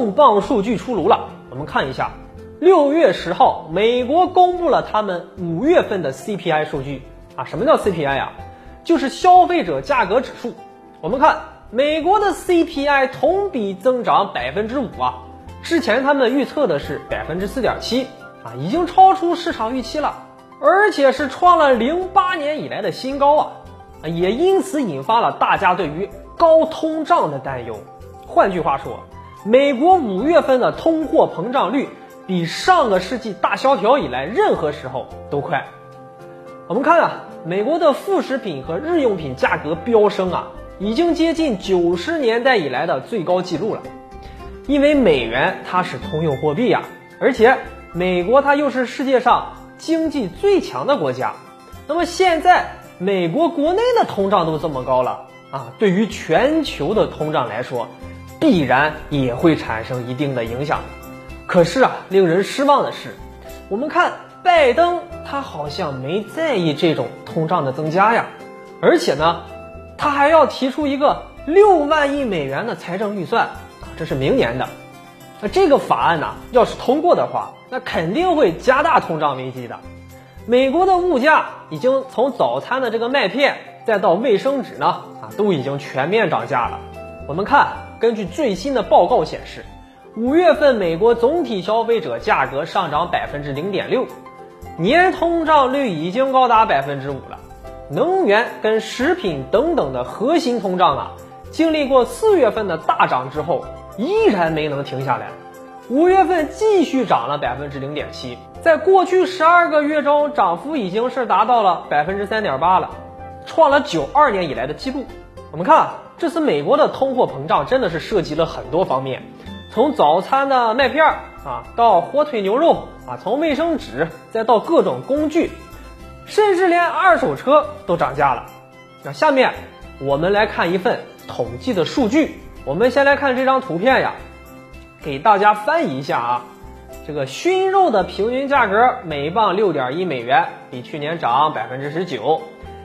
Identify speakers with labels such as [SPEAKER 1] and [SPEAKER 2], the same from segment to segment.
[SPEAKER 1] 重磅数据出炉了，我们看一下，六月十号，美国公布了他们五月份的 CPI 数据啊。什么叫 CPI 呀？就是消费者价格指数。我们看美国的 CPI 同比增长百分之五啊，之前他们预测的是百分之四点七啊，已经超出市场预期了，而且是创了零八年以来的新高啊，也因此引发了大家对于高通胀的担忧。换句话说，美国五月份的通货膨胀率比上个世纪大萧条以来任何时候都快。我们看啊，美国的副食品和日用品价格飙升啊，已经接近九十年代以来的最高纪录了。因为美元它是通用货币呀，而且美国它又是世界上经济最强的国家。那么现在美国国内的通胀都这么高了啊，对于全球的通胀来说。必然也会产生一定的影响，可是啊，令人失望的是，我们看拜登他好像没在意这种通胀的增加呀，而且呢，他还要提出一个六万亿美元的财政预算啊，这是明年的，那这个法案呢，要是通过的话，那肯定会加大通胀危机的。美国的物价已经从早餐的这个麦片，再到卫生纸呢，啊，都已经全面涨价了。我们看。根据最新的报告显示，五月份美国总体消费者价格上涨百分之零点六，年通胀率已经高达百分之五了。能源跟食品等等的核心通胀啊，经历过四月份的大涨之后，依然没能停下来。五月份继续涨了百分之零点七，在过去十二个月中，涨幅已经是达到了百分之三点八了，创了九二年以来的记录。我们看。这次美国的通货膨胀真的是涉及了很多方面，从早餐的麦片儿啊，到火腿牛肉啊，从卫生纸再到各种工具，甚至连二手车都涨价了。那下面我们来看一份统计的数据。我们先来看这张图片呀，给大家翻译一下啊。这个熏肉的平均价格每磅六点一美元，比去年涨百分之十九。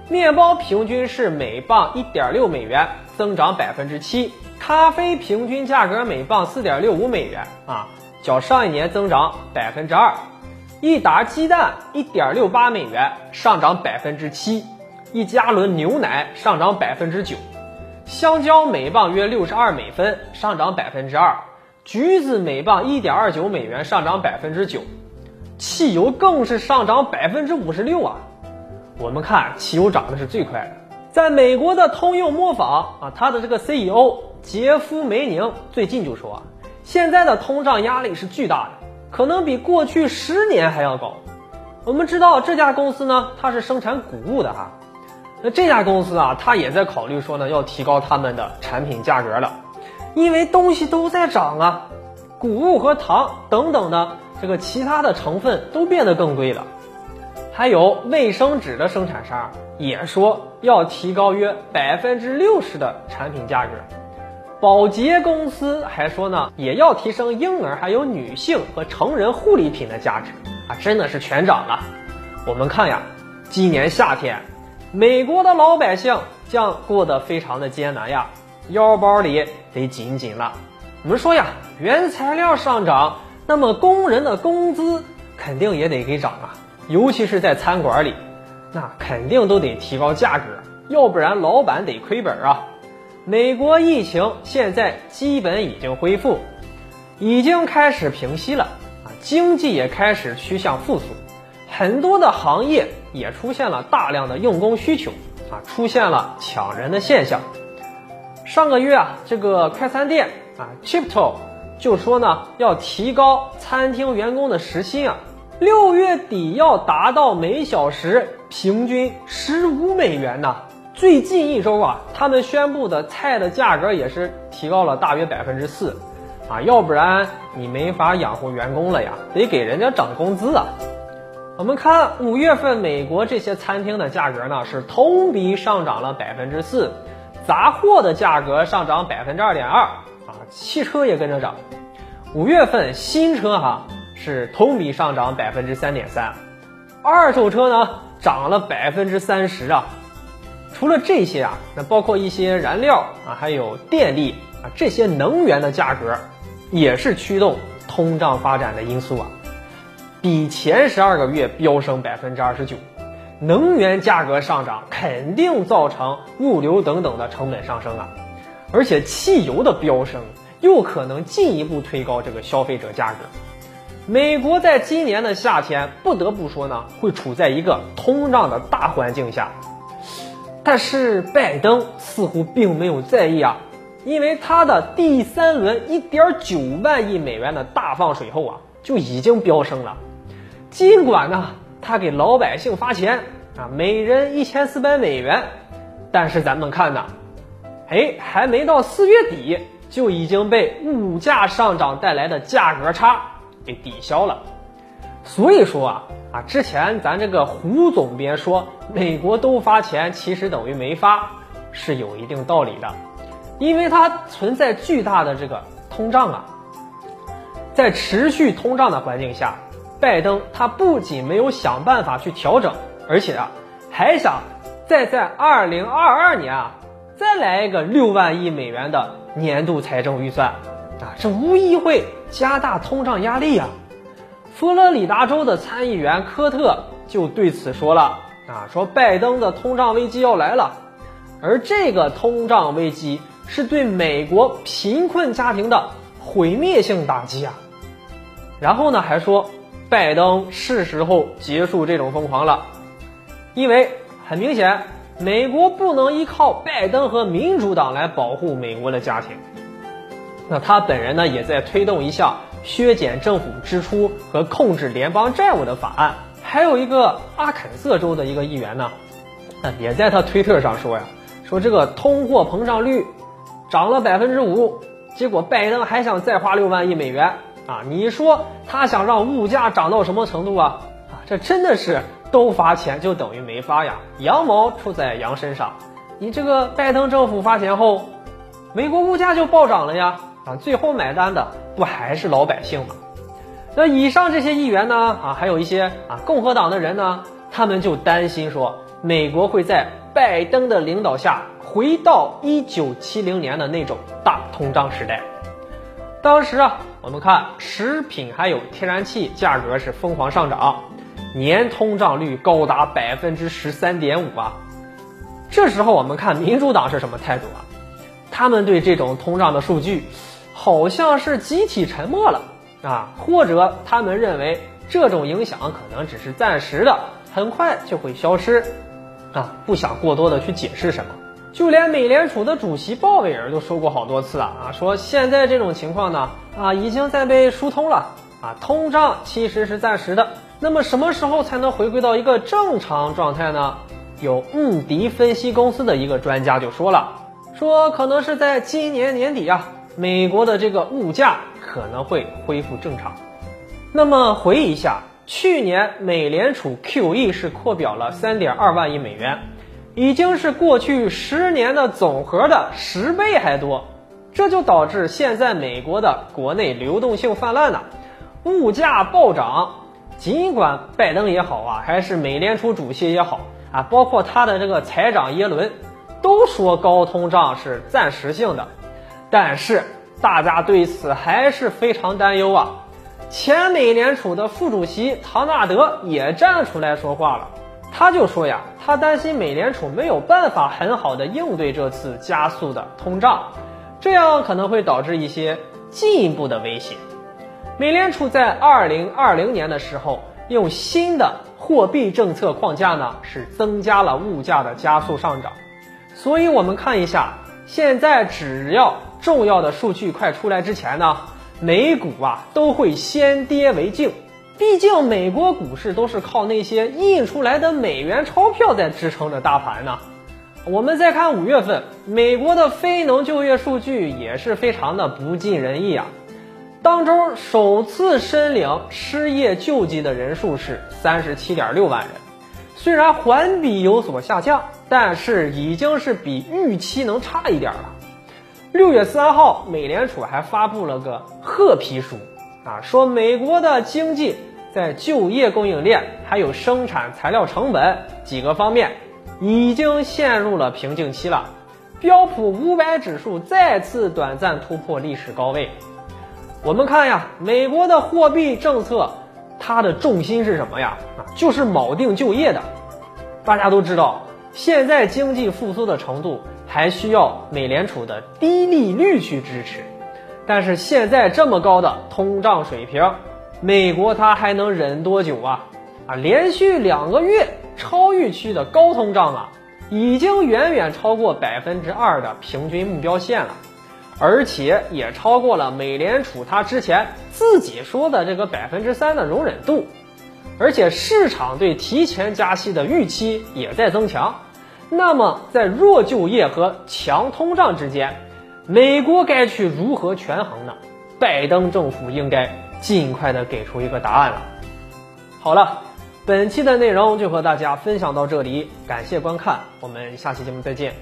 [SPEAKER 1] 面包平均是每磅一点六美元。增长百分之七，咖啡平均价格每磅四点六五美元啊，较上一年增长百分之二。一打鸡蛋一点六八美元，上涨百分之七。一加仑牛奶上涨百分之九。香蕉每磅约六十二美分，上涨百分之二。橘子每磅一点二九美元，上涨百分之九。汽油更是上涨百分之五十六啊！我们看汽油涨的是最快的。在美国的通用磨坊啊，他的这个 CEO 杰夫梅宁最近就说啊，现在的通胀压力是巨大的，可能比过去十年还要高。我们知道这家公司呢，它是生产谷物的哈，那这家公司啊，它也在考虑说呢，要提高他们的产品价格了，因为东西都在涨啊，谷物和糖等等的这个其他的成分都变得更贵了。还有卫生纸的生产商也说要提高约百分之六十的产品价格，保洁公司还说呢，也要提升婴儿还有女性和成人护理品的价值啊，真的是全涨了。我们看呀，今年夏天，美国的老百姓将过得非常的艰难呀，腰包里得紧紧了。我们说呀，原材料上涨，那么工人的工资肯定也得给涨啊。尤其是在餐馆里，那肯定都得提高价格，要不然老板得亏本啊。美国疫情现在基本已经恢复，已经开始平息了啊，经济也开始趋向复苏，很多的行业也出现了大量的用工需求啊，出现了抢人的现象。上个月啊，这个快餐店啊，Chipto 就说呢，要提高餐厅员工的时薪啊。六月底要达到每小时平均十五美元呢。最近一周啊，他们宣布的菜的价格也是提高了大约百分之四，啊，要不然你没法养活员工了呀，得给人家涨工资啊。我们看五月份美国这些餐厅的价格呢，是同比上涨了百分之四，杂货的价格上涨百分之二点二，啊，汽车也跟着涨。五月份新车哈。是同比上涨百分之三点三，二手车呢涨了百分之三十啊。除了这些啊，那包括一些燃料啊，还有电力啊这些能源的价格也是驱动通胀发展的因素啊，比前十二个月飙升百分之二十九。能源价格上涨肯定造成物流等等的成本上升啊，而且汽油的飙升又可能进一步推高这个消费者价格。美国在今年的夏天不得不说呢，会处在一个通胀的大环境下。但是拜登似乎并没有在意啊，因为他的第三轮一点九万亿美元的大放水后啊，就已经飙升了。尽管呢。他给老百姓发钱啊，每人一千四百美元，但是咱们看呐，哎，还没到四月底，就已经被物价上涨带来的价格差给抵消了。所以说啊啊，之前咱这个胡总编说美国都发钱，其实等于没发，是有一定道理的，因为它存在巨大的这个通胀啊，在持续通胀的环境下。拜登他不仅没有想办法去调整，而且啊，还想再在二零二二年啊再来一个六万亿美元的年度财政预算啊，这无疑会加大通胀压力啊。佛罗里达州的参议员科特就对此说了啊，说拜登的通胀危机要来了，而这个通胀危机是对美国贫困家庭的毁灭性打击啊。然后呢，还说。拜登是时候结束这种疯狂了，因为很明显，美国不能依靠拜登和民主党来保护美国的家庭。那他本人呢，也在推动一项削减政府支出和控制联邦债务的法案。还有一个阿肯色州的一个议员呢，也在他推特上说呀，说这个通货膨胀率涨了百分之五，结果拜登还想再花六万亿美元。啊，你说他想让物价涨到什么程度啊？啊，这真的是都发钱就等于没发呀，羊毛出在羊身上。你这个拜登政府发钱后，美国物价就暴涨了呀！啊，最后买单的不还是老百姓吗？那以上这些议员呢？啊，还有一些啊共和党的人呢，他们就担心说，美国会在拜登的领导下回到一九七零年的那种大通胀时代。当时啊，我们看食品还有天然气价格是疯狂上涨，年通胀率高达百分之十三点五啊。这时候我们看民主党是什么态度啊？他们对这种通胀的数据，好像是集体沉默了啊，或者他们认为这种影响可能只是暂时的，很快就会消失啊，不想过多的去解释什么。就连美联储的主席鲍威尔都说过好多次了啊，说现在这种情况呢啊已经在被疏通了啊，通胀其实是暂时的。那么什么时候才能回归到一个正常状态呢？有穆迪分析公司的一个专家就说了，说可能是在今年年底啊，美国的这个物价可能会恢复正常。那么回忆一下，去年美联储 QE 是扩表了三点二万亿美元。已经是过去十年的总和的十倍还多，这就导致现在美国的国内流动性泛滥呢，物价暴涨。尽管拜登也好啊，还是美联储主席也好啊，包括他的这个财长耶伦，都说高通胀是暂时性的，但是大家对此还是非常担忧啊。前美联储的副主席唐纳德也站出来说话了。他就说呀，他担心美联储没有办法很好的应对这次加速的通胀，这样可能会导致一些进一步的威胁。美联储在二零二零年的时候，用新的货币政策框架呢，是增加了物价的加速上涨。所以，我们看一下，现在只要重要的数据快出来之前呢，美股啊都会先跌为敬。毕竟美国股市都是靠那些印出来的美元钞票在支撑着大盘呢。我们再看五月份，美国的非农就业数据也是非常的不尽人意啊。当周首次申领失业救济的人数是三十七点六万人，虽然环比有所下降，但是已经是比预期能差一点了。六月三号，美联储还发布了个褐皮书。啊，说美国的经济在就业、供应链还有生产材料成本几个方面已经陷入了瓶颈期了。标普五百指数再次短暂突破历史高位。我们看呀，美国的货币政策，它的重心是什么呀？啊，就是锚定就业的。大家都知道，现在经济复苏的程度还需要美联储的低利率去支持。但是现在这么高的通胀水平，美国它还能忍多久啊？啊，连续两个月超预期的高通胀啊，已经远远超过百分之二的平均目标线了。而且也超过了美联储它之前自己说的这个百分之三的容忍度，而且市场对提前加息的预期也在增强。那么在弱就业和强通胀之间，美国该去如何权衡呢？拜登政府应该尽快的给出一个答案了。好了，本期的内容就和大家分享到这里，感谢观看，我们下期节目再见。